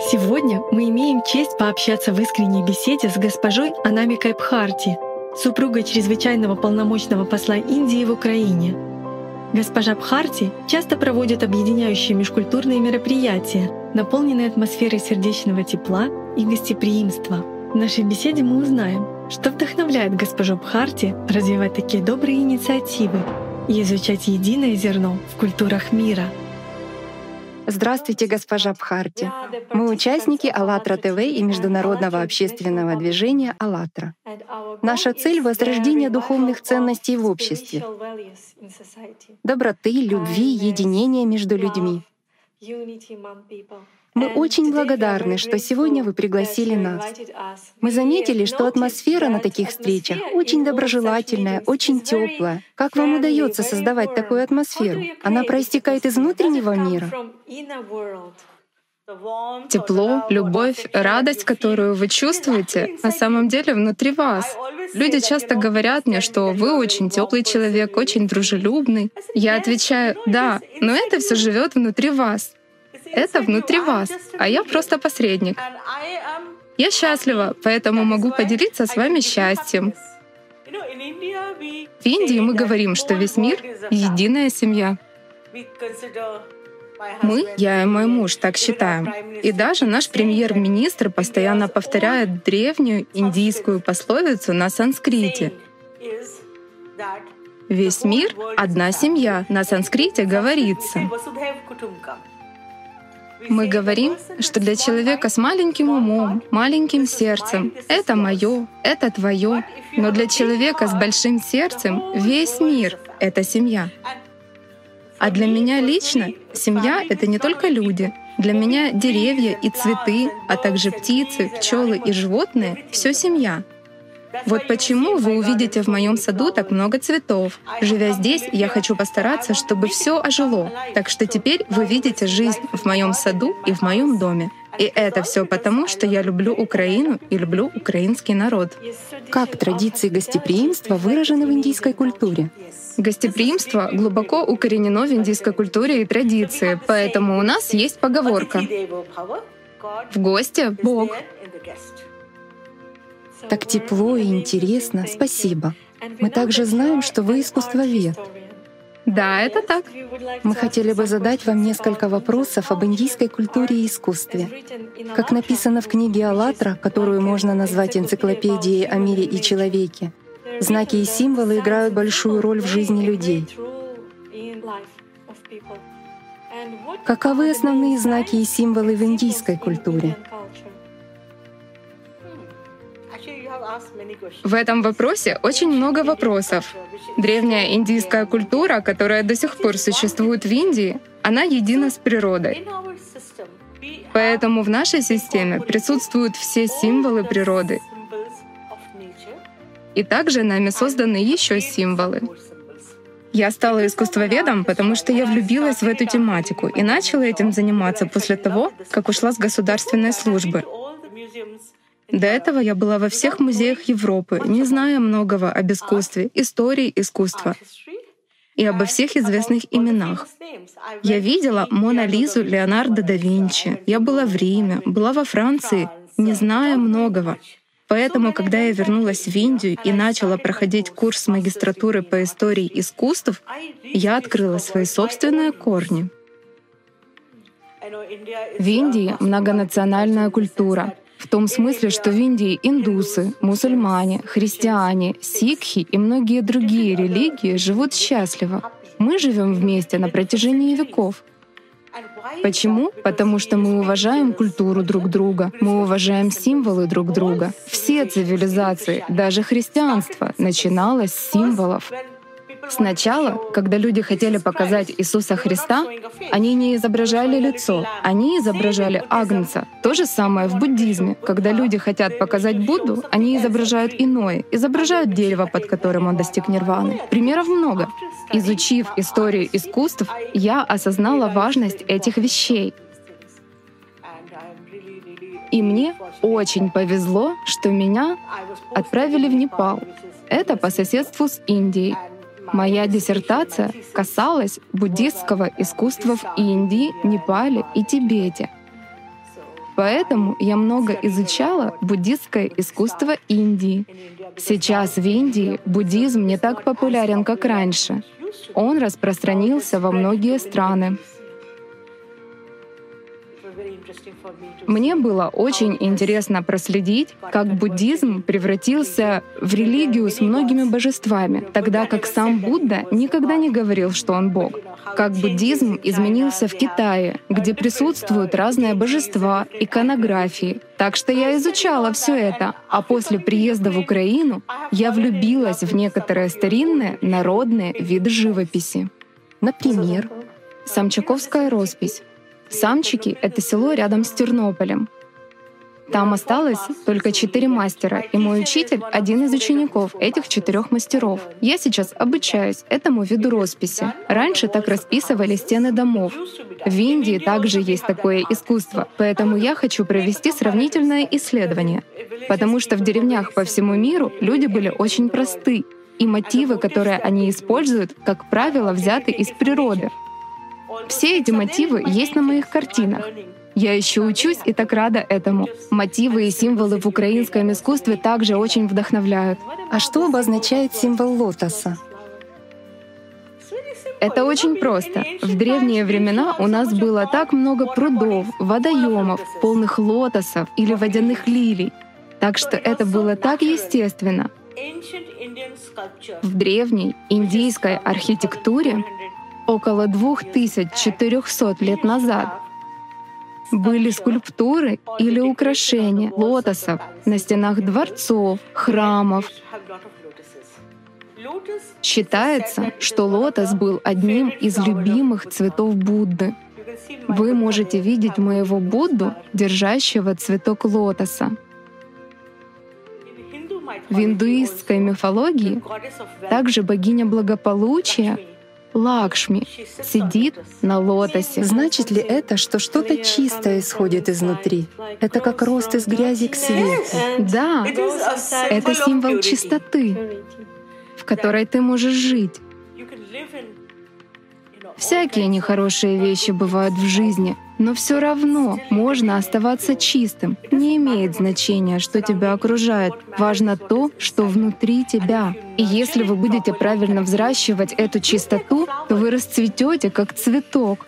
Сегодня мы имеем честь пообщаться в искренней беседе с госпожой Анамикой Бхарти, супругой чрезвычайного полномочного посла Индии в Украине. Госпожа Бхарти часто проводит объединяющие межкультурные мероприятия, наполненные атмосферой сердечного тепла и гостеприимства. В нашей беседе мы узнаем, что вдохновляет госпожу Бхарти развивать такие добрые инициативы и изучать единое зерно в культурах мира. Здравствуйте, госпожа Бхарти. Мы участники АЛЛАТРА ТВ и международного общественного движения АЛЛАТРА. Наша цель — возрождение духовных ценностей в обществе, доброты, любви, единения между людьми. Мы очень благодарны, что сегодня вы пригласили нас. Мы заметили, что атмосфера на таких встречах очень доброжелательная, очень теплая. Как вам удается создавать такую атмосферу? Она проистекает из внутреннего мира. Тепло, любовь, радость, которую вы чувствуете, на самом деле внутри вас. Люди часто говорят мне, что вы очень теплый человек, очень дружелюбный. Я отвечаю, да, но это все живет внутри вас. Это внутри вас, а я просто посредник. Я счастлива, поэтому могу поделиться с вами счастьем. В Индии мы говорим, что весь мир — единая семья. Мы, я и мой муж, так считаем. И даже наш премьер-министр постоянно повторяет древнюю индийскую пословицу на санскрите. Весь мир — одна семья. На санскрите говорится. Мы говорим, что для человека с маленьким умом, маленьким сердцем это мое, это твое, но для человека с большим сердцем весь мир — это семья. А для меня лично семья — это не только люди. Для меня деревья и цветы, а также птицы, пчелы и животные — все семья. Вот почему вы увидите в моем саду так много цветов. Живя здесь, я хочу постараться, чтобы все ожило. Так что теперь вы видите жизнь в моем саду и в моем доме. И это все потому, что я люблю Украину и люблю украинский народ. Как традиции гостеприимства выражены в индийской культуре? Гостеприимство глубоко укоренено в индийской культуре и традиции, поэтому у нас есть поговорка «В гости — Бог». Так тепло и интересно. Спасибо. Мы также знаем, что вы искусствовед. Да, это так. Мы хотели бы задать вам несколько вопросов об индийской культуре и искусстве. Как написано в книге «АЛЛАТРА», которую можно назвать энциклопедией о мире и человеке, знаки и символы играют большую роль в жизни людей. Каковы основные знаки и символы в индийской культуре? В этом вопросе очень много вопросов. Древняя индийская культура, которая до сих пор существует в Индии, она едина с природой. Поэтому в нашей системе присутствуют все символы природы. И также нами созданы еще символы. Я стала искусствоведом, потому что я влюбилась в эту тематику и начала этим заниматься после того, как ушла с государственной службы. До этого я была во всех музеях Европы, не зная многого об искусстве, истории искусства и обо всех известных именах. Я видела Мона Лизу Леонардо да Винчи. Я была в Риме, была во Франции, не зная многого. Поэтому, когда я вернулась в Индию и начала проходить курс магистратуры по истории искусств, я открыла свои собственные корни. В Индии многонациональная культура — в том смысле, что в Индии индусы, мусульмане, христиане, сикхи и многие другие религии живут счастливо. Мы живем вместе на протяжении веков. Почему? Потому что мы уважаем культуру друг друга, мы уважаем символы друг друга. Все цивилизации, даже христианство, начиналось с символов. Сначала, когда люди хотели показать Иисуса Христа, они не изображали лицо, они изображали Агнца. То же самое в буддизме. Когда люди хотят показать Будду, они изображают иное, изображают дерево, под которым он достиг нирваны. Примеров много. Изучив историю искусств, я осознала важность этих вещей. И мне очень повезло, что меня отправили в Непал. Это по соседству с Индией. Моя диссертация касалась буддистского искусства в Индии, Непале и Тибете. Поэтому я много изучала буддистское искусство Индии. Сейчас в Индии буддизм не так популярен, как раньше. Он распространился во многие страны. Мне было очень интересно проследить, как буддизм превратился в религию с многими божествами, тогда как сам Будда никогда не говорил, что он Бог. Как буддизм изменился в Китае, где присутствуют разные божества, иконографии. Так что я изучала все это, а после приезда в Украину я влюбилась в некоторые старинные народные виды живописи. Например, Самчаковская роспись. Самчики — это село рядом с Тернополем. Там осталось только четыре мастера, и мой учитель — один из учеников этих четырех мастеров. Я сейчас обучаюсь этому виду росписи. Раньше так расписывали стены домов. В Индии также есть такое искусство, поэтому я хочу провести сравнительное исследование. Потому что в деревнях по всему миру люди были очень просты, и мотивы, которые они используют, как правило, взяты из природы. Все эти мотивы есть на моих картинах. Я еще учусь и так рада этому. Мотивы и символы в украинском искусстве также очень вдохновляют. А что обозначает символ лотоса? Это очень просто. В древние времена у нас было так много прудов, водоемов, полных лотосов или водяных лилий. Так что это было так естественно. В древней индийской архитектуре около 2400 лет назад были скульптуры или украшения лотосов на стенах дворцов, храмов. Считается, что лотос был одним из любимых цветов Будды. Вы можете видеть моего Будду, держащего цветок лотоса. В индуистской мифологии также богиня благополучия Лакшми сидит на лотосе. Значит ли это, что что-то чистое исходит изнутри? Это как рост из грязи к свету. Да, это символ чистоты, в которой ты можешь жить. Всякие нехорошие вещи бывают в жизни, но все равно можно оставаться чистым. Не имеет значения, что тебя окружает. Важно то, что внутри тебя. И если вы будете правильно взращивать эту чистоту, то вы расцветете как цветок.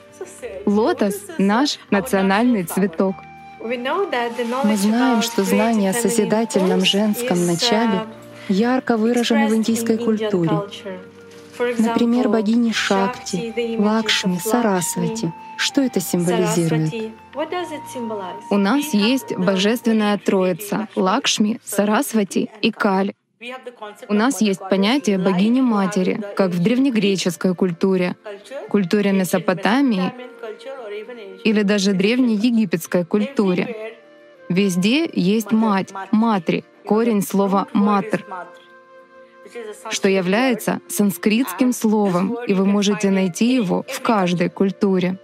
Лотос — наш национальный цветок. Мы знаем, что знание о созидательном женском начале ярко выражено в индийской культуре. Например, богини Шакти, Лакшми, Сарасвати. Что это символизирует? У нас есть божественная троица — Лакшми, Сарасвати и Кали. У нас есть понятие богини-матери, как в древнегреческой культуре, культуре Месопотамии или даже древней египетской культуре. Везде есть мать, матри, корень слова «матр», что является санскритским словом, и вы можете найти его в каждой культуре.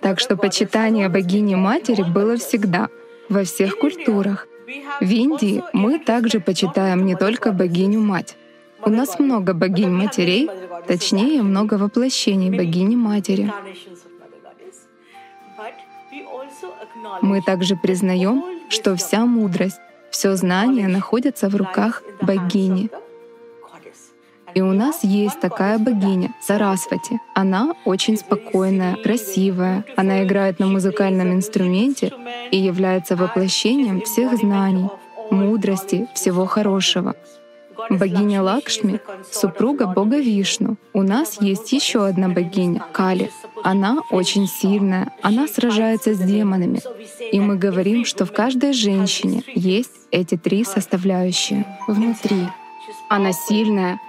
Так что почитание богини-матери было всегда, во всех культурах. В Индии мы также почитаем не только богиню-мать. У нас много богинь-матерей, точнее, много воплощений богини-матери. Мы также признаем, что вся мудрость, все знание находится в руках богини. И у нас есть такая богиня Сарасвати. Она очень спокойная, красивая. Она играет на музыкальном инструменте и является воплощением всех знаний, мудрости, всего хорошего. Богиня Лакшми — супруга бога Вишну. У нас есть еще одна богиня — Кали. Она очень сильная, она сражается с демонами. И мы говорим, что в каждой женщине есть эти три составляющие внутри. Она сильная,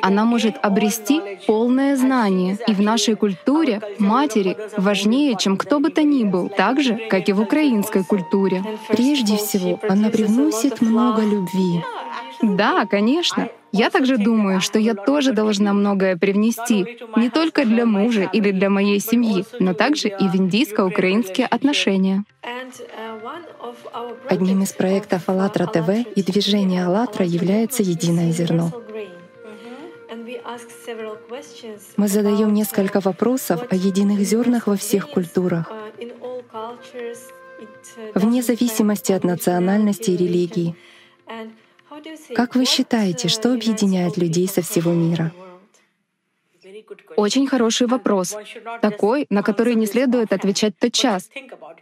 она может обрести полное знание. И в нашей культуре матери важнее, чем кто бы то ни был, так же, как и в украинской культуре. Прежде всего, она привносит много любви. Да, конечно. Я также думаю, что я тоже должна многое привнести, не только для мужа или для моей семьи, но также и в индийско-украинские отношения. Одним из проектов «АЛЛАТРА ТВ» и движения «АЛЛАТРА» является «Единое зерно». Мы задаем несколько вопросов о единых зернах во всех культурах. вне зависимости от национальности и религии. Как вы считаете, что объединяет людей со всего мира? Очень хороший вопрос. Такой, на который не следует отвечать тотчас.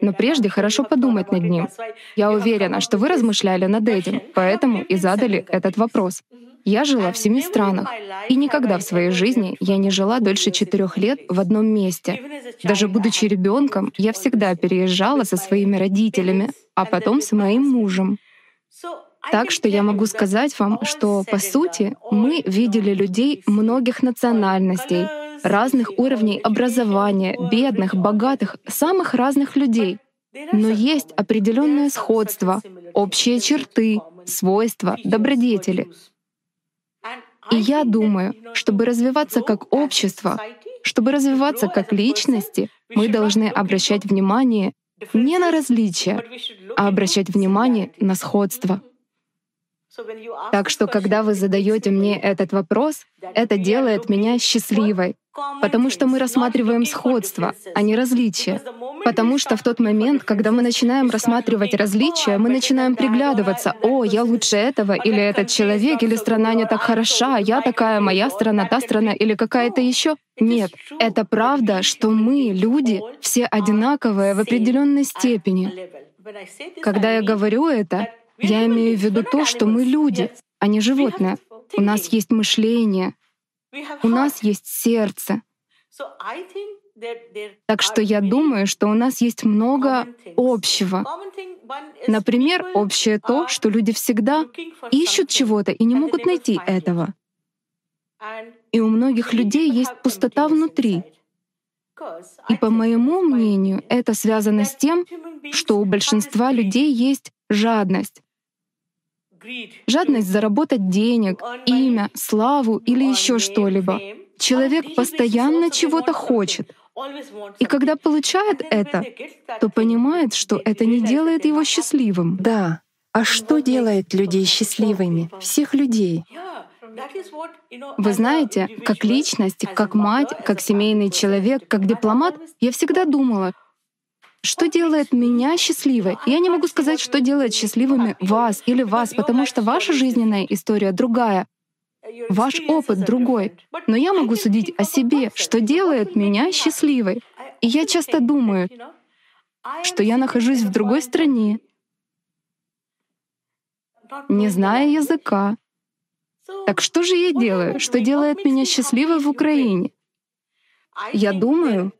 Но прежде хорошо подумать над ним. Я уверена, что вы размышляли над этим, поэтому и задали этот вопрос. Я жила в семи странах, и никогда в своей жизни я не жила дольше четырех лет в одном месте. Даже будучи ребенком, я всегда переезжала со своими родителями, а потом с моим мужем. Так что я могу сказать вам, что, по сути, мы видели людей многих национальностей, разных уровней образования, бедных, богатых, самых разных людей. Но есть определенное сходство, общие черты, свойства, добродетели. И я думаю, чтобы развиваться как общество, чтобы развиваться как личности, мы должны обращать внимание не на различия, а обращать внимание на сходство. Так что, когда вы задаете мне этот вопрос, это делает меня счастливой, потому что мы рассматриваем сходство, а не различия. Потому что в тот момент, когда мы начинаем рассматривать различия, мы начинаем приглядываться, «О, я лучше этого», или «Этот человек», или «Страна не так хороша», «Я такая, моя страна, та страна», или какая-то еще. Нет, это правда, что мы, люди, все одинаковые в определенной степени. Когда я говорю это, я имею в виду то, что мы люди, а не животные. У нас есть мышление, у нас есть сердце. Так что я думаю, что у нас есть много общего. Например, общее то, что люди всегда ищут чего-то и не могут найти этого. И у многих людей есть пустота внутри. И по моему мнению, это связано с тем, что у большинства людей есть жадность. Жадность заработать денег, имя, славу или еще что-либо. Человек постоянно чего-то хочет. И когда получает это, то понимает, что это не делает его счастливым. Да. А что делает людей счастливыми? Всех людей. Вы знаете, как личность, как мать, как семейный человек, как дипломат, я всегда думала, что делает меня счастливой? Я не могу сказать, что делает счастливыми вас или вас, потому что ваша жизненная история другая, ваш опыт другой. Но я могу судить о себе, что делает меня счастливой. И я часто думаю, что я нахожусь в другой стране, не зная языка. Так что же я делаю? Что делает меня счастливой в Украине? Я думаю,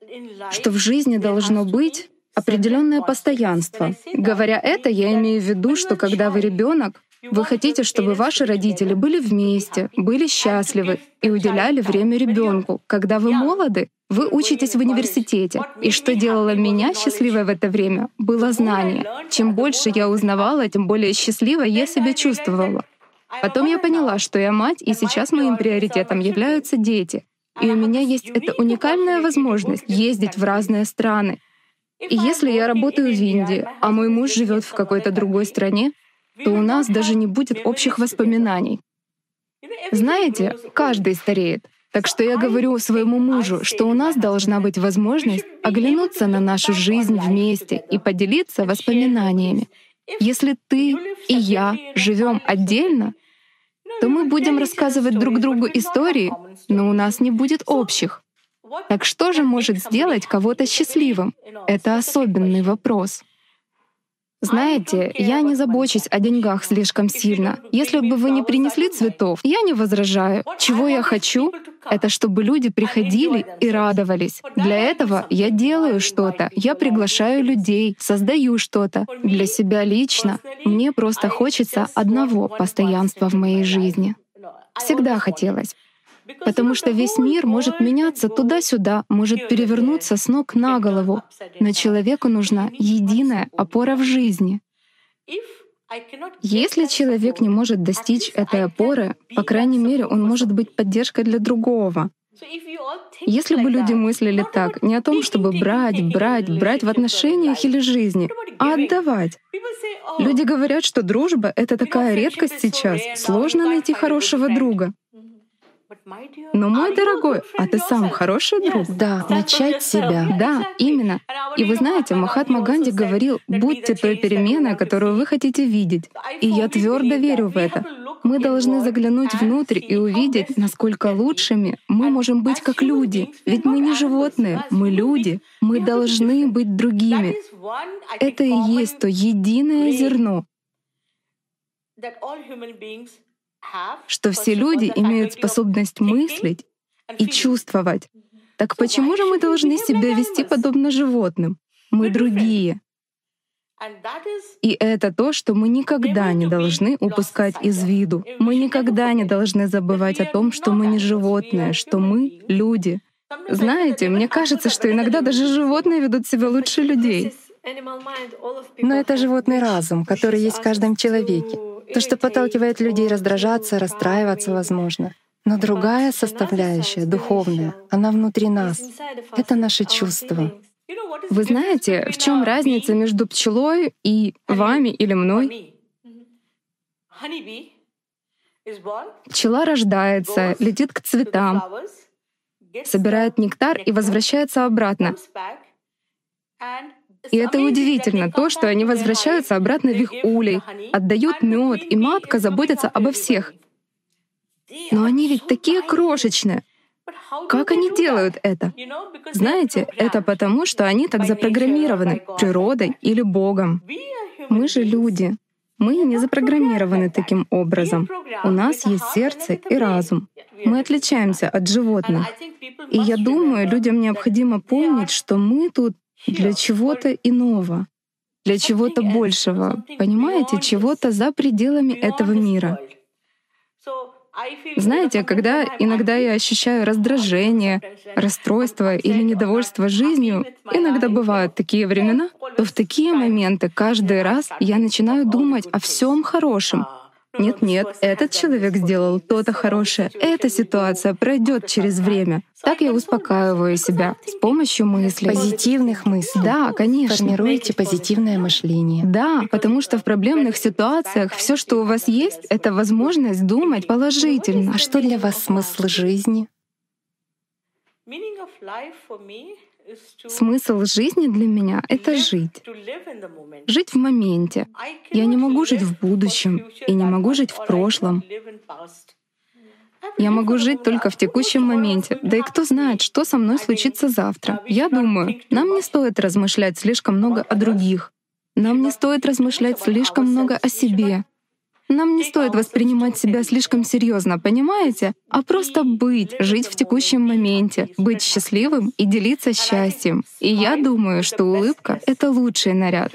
что в жизни должно быть определенное постоянство. Говоря это, я имею в виду, что когда вы ребенок, вы хотите, чтобы ваши родители были вместе, были счастливы и уделяли время ребенку. Когда вы молоды, вы учитесь в университете. И что делало меня счастливой в это время, было знание. Чем больше я узнавала, тем более счастливой я себя чувствовала. Потом я поняла, что я мать, и сейчас моим приоритетом являются дети. И у меня есть эта уникальная возможность ездить в разные страны, если я работаю в Индии, а мой муж живет в какой-то другой стране, то у нас даже не будет общих воспоминаний. Знаете, каждый стареет. Так что я говорю своему мужу, что у нас должна быть возможность оглянуться на нашу жизнь вместе и поделиться воспоминаниями. Если ты и я живем отдельно, то мы будем рассказывать друг другу истории, но у нас не будет общих. Так что же может сделать кого-то счастливым? Это особенный вопрос. Знаете, я не забочусь о деньгах слишком сильно. Если бы вы не принесли цветов, я не возражаю. Чего я хочу, это чтобы люди приходили и радовались. Для этого я делаю что-то, я приглашаю людей, создаю что-то. Для себя лично мне просто хочется одного постоянства в моей жизни. Всегда хотелось. Потому что весь мир может меняться туда-сюда, может перевернуться с ног на голову. Но человеку нужна единая опора в жизни. Если человек не может достичь этой опоры, по крайней мере, он может быть поддержкой для другого. Если бы люди мыслили так, не о том, чтобы брать, брать, брать в отношениях или жизни, а отдавать. Люди говорят, что дружба — это такая редкость сейчас, сложно найти хорошего друга. Но, мой дорогой, а ты сам хороший друг? Да, начать с себя. Да, именно. И вы знаете, Махатма Ганди говорил, будьте той переменой, которую вы хотите видеть. И я твердо верю в это. Мы должны заглянуть внутрь и увидеть, насколько лучшими мы можем быть как люди. Ведь мы не животные, мы люди. Мы должны быть другими. Это и есть то единое зерно, что все люди имеют способность мыслить и чувствовать. Так почему же мы должны себя вести подобно животным? Мы другие. И это то, что мы никогда не должны упускать из виду. Мы никогда не должны забывать о том, что мы не животные, что мы — люди. Знаете, мне кажется, что иногда даже животные ведут себя лучше людей. Но это животный разум, который есть в каждом человеке. То, что подталкивает людей раздражаться, расстраиваться, возможно. Но другая составляющая, духовная, она внутри нас. Это наши чувства. Вы знаете, в чем разница между пчелой и вами или мной? Пчела рождается, летит к цветам, собирает нектар и возвращается обратно. И это удивительно, то, что они возвращаются обратно в их улей, отдают мед, и матка заботится обо всех. Но они ведь такие крошечные. Как они делают это? Знаете, это потому, что они так запрограммированы природой или Богом. Мы же люди. Мы не запрограммированы таким образом. У нас есть сердце и разум. Мы отличаемся от животных. И я думаю, людям необходимо помнить, что мы тут для чего-то иного, для чего-то большего, понимаете, чего-то за пределами этого мира. Знаете, когда иногда я ощущаю раздражение, расстройство или недовольство жизнью, иногда бывают такие времена, то в такие моменты каждый раз я начинаю думать о всем хорошем, нет-нет, этот человек сделал то-то хорошее. Эта ситуация пройдет через время. Так я успокаиваю себя с помощью мыслей. Позитивных мыслей. Да, конечно. Формируете позитивное мышление. Да, потому что в проблемных ситуациях все, что у вас есть, это возможность думать положительно. А что для вас смысл жизни? Смысл жизни для меня — это жить. Жить в моменте. Я не могу жить в будущем и не могу жить в прошлом. Я могу жить только в текущем моменте. Да и кто знает, что со мной случится завтра. Я думаю, нам не стоит размышлять слишком много о других. Нам не стоит размышлять слишком много о себе. Нам не стоит воспринимать себя слишком серьезно, понимаете? А просто быть, жить в текущем моменте, быть счастливым и делиться счастьем. И я думаю, что улыбка — это лучший наряд.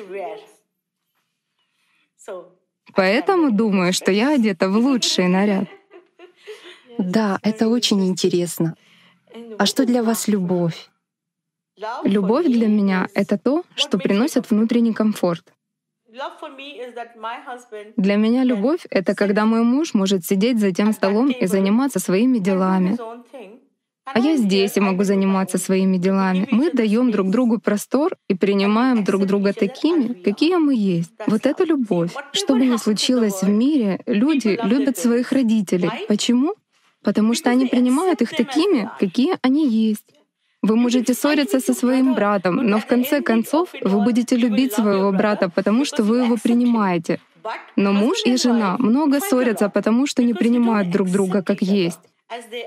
Поэтому думаю, что я одета в лучший наряд. Да, это очень интересно. А что для вас любовь? Любовь для меня — это то, что приносит внутренний комфорт. Для меня любовь — это когда мой муж может сидеть за тем столом и заниматься своими делами. А я здесь и могу заниматься своими делами. Мы даем друг другу простор и принимаем друг друга такими, какие мы есть. Вот это любовь. Что бы ни случилось в мире, люди любят своих родителей. Почему? Потому что они принимают их такими, какие они есть. Вы можете ссориться со своим братом, но в конце концов вы будете любить своего брата, потому что вы его принимаете. Но муж и жена много ссорятся, потому что не принимают друг друга как есть.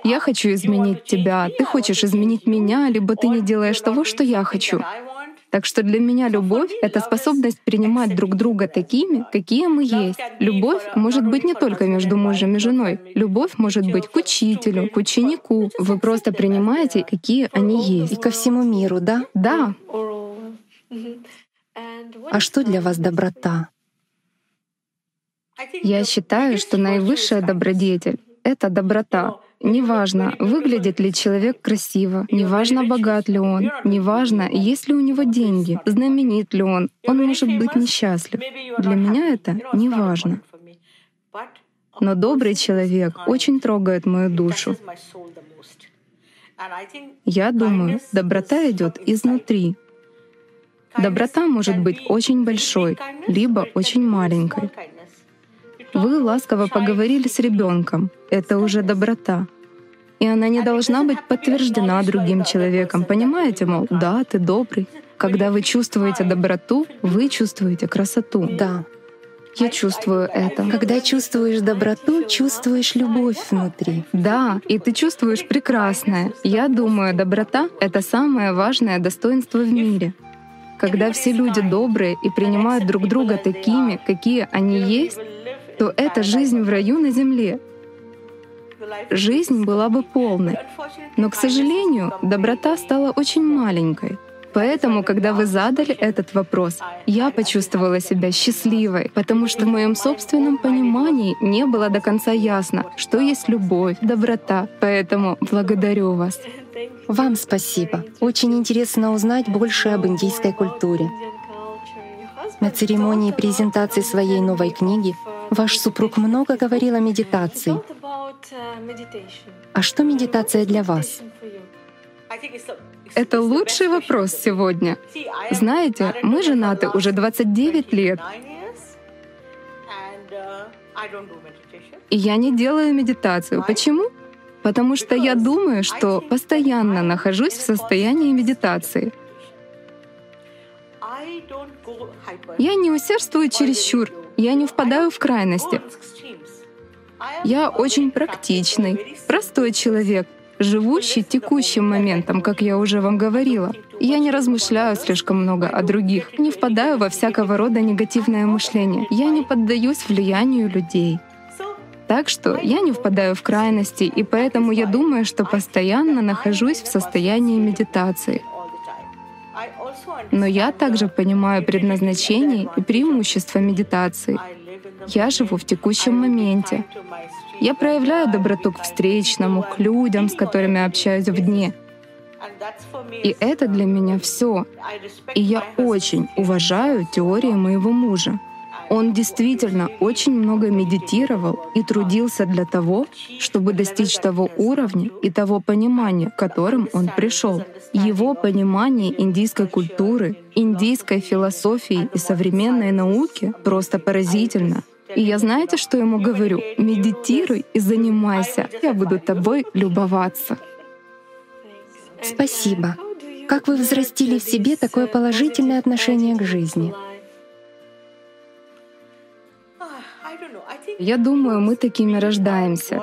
Я хочу изменить тебя, ты хочешь изменить меня, либо ты не делаешь того, что я хочу. Так что для меня любовь — это способность принимать друг друга такими, какие мы есть. Любовь может быть не только между мужем и женой. Любовь может быть к учителю, к ученику. Вы просто принимаете, какие они есть. И ко всему миру, да? Да. А что для вас доброта? Я считаю, что наивысшая добродетель — это доброта. Неважно, выглядит ли человек красиво, неважно, богат ли он, неважно, есть ли у него деньги, знаменит ли он, он может быть несчастлив. Для меня это не важно. Но добрый человек очень трогает мою душу. Я думаю, доброта идет изнутри. Доброта может быть очень большой, либо очень маленькой. Вы ласково поговорили с ребенком. Это уже доброта. И она не должна быть подтверждена другим человеком. Понимаете, мол, да, ты добрый. Когда вы чувствуете доброту, вы чувствуете красоту. Да. Я чувствую это. Когда чувствуешь доброту, чувствуешь любовь внутри. Да, и ты чувствуешь прекрасное. Я думаю, доброта — это самое важное достоинство в мире. Когда все люди добрые и принимают друг друга такими, какие они есть, то это жизнь в раю на земле. Жизнь была бы полной. Но, к сожалению, доброта стала очень маленькой. Поэтому, когда вы задали этот вопрос, я почувствовала себя счастливой, потому что в моем собственном понимании не было до конца ясно, что есть любовь, доброта. Поэтому благодарю вас. Вам спасибо. Очень интересно узнать больше об индийской культуре. На церемонии презентации своей новой книги ваш супруг много говорил о медитации. А что медитация для вас? Это лучший вопрос сегодня. Знаете, мы женаты уже 29 лет. И я не делаю медитацию. Почему? Потому что я думаю, что постоянно нахожусь в состоянии медитации. Я не усердствую чересчур, я не впадаю в крайности. Я очень практичный, простой человек, живущий текущим моментом, как я уже вам говорила. Я не размышляю слишком много о других, не впадаю во всякого рода негативное мышление. Я не поддаюсь влиянию людей. Так что я не впадаю в крайности, и поэтому я думаю, что постоянно нахожусь в состоянии медитации. Но я также понимаю предназначение и преимущества медитации. Я живу в текущем моменте. Я проявляю доброту к встречному, к людям, с которыми общаюсь в дне. И это для меня все. И я очень уважаю теории моего мужа. Он действительно очень много медитировал и трудился для того, чтобы достичь того уровня и того понимания, к которым он пришел. Его понимание индийской культуры, индийской философии и современной науки просто поразительно. И я знаете, что ему говорю? Медитируй и занимайся. Я буду тобой любоваться. Спасибо. Как вы взрастили в себе такое положительное отношение к жизни? Я думаю, мы такими рождаемся.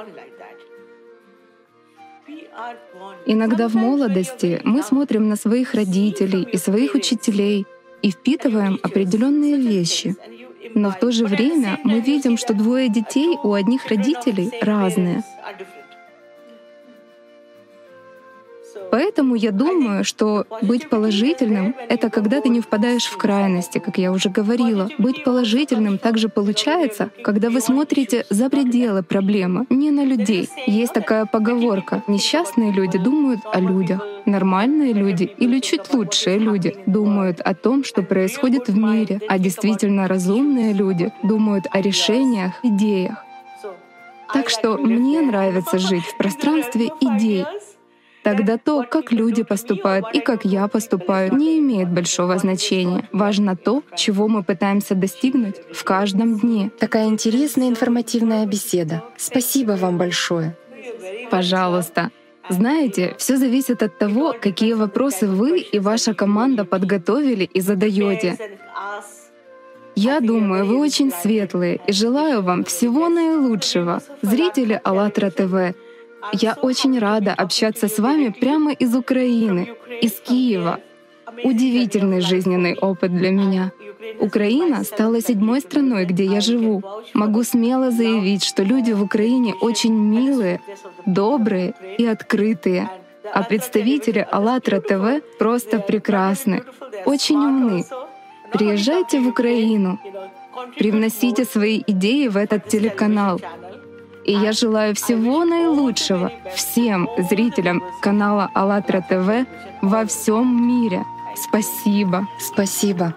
Иногда в молодости мы смотрим на своих родителей и своих учителей и впитываем определенные вещи. Но в то же время мы видим, что двое детей у одних родителей разные. Поэтому я думаю, что быть положительным — это когда ты не впадаешь в крайности, как я уже говорила. Быть положительным также получается, когда вы смотрите за пределы проблемы, не на людей. Есть такая поговорка — несчастные люди думают о людях, нормальные люди или чуть лучшие люди думают о том, что происходит в мире, а действительно разумные люди думают о решениях, идеях. Так что мне нравится жить в пространстве идей, Тогда то, как люди поступают и как я поступаю, не имеет большого значения. Важно то, чего мы пытаемся достигнуть в каждом дне. Такая интересная информативная беседа. Спасибо вам большое. Пожалуйста. Знаете, все зависит от того, какие вопросы вы и ваша команда подготовили и задаете. Я думаю, вы очень светлые и желаю вам всего наилучшего. Зрители АЛЛАТРА ТВ, я очень рада общаться с вами прямо из Украины, из Киева. Удивительный жизненный опыт для меня. Украина стала седьмой страной, где я живу. Могу смело заявить, что люди в Украине очень милые, добрые и открытые. А представители АЛЛАТРА ТВ просто прекрасны, очень умны. Приезжайте в Украину, привносите свои идеи в этот телеканал. И я желаю всего наилучшего всем зрителям канала АЛЛАТРА ТВ во всем мире. Спасибо. Спасибо.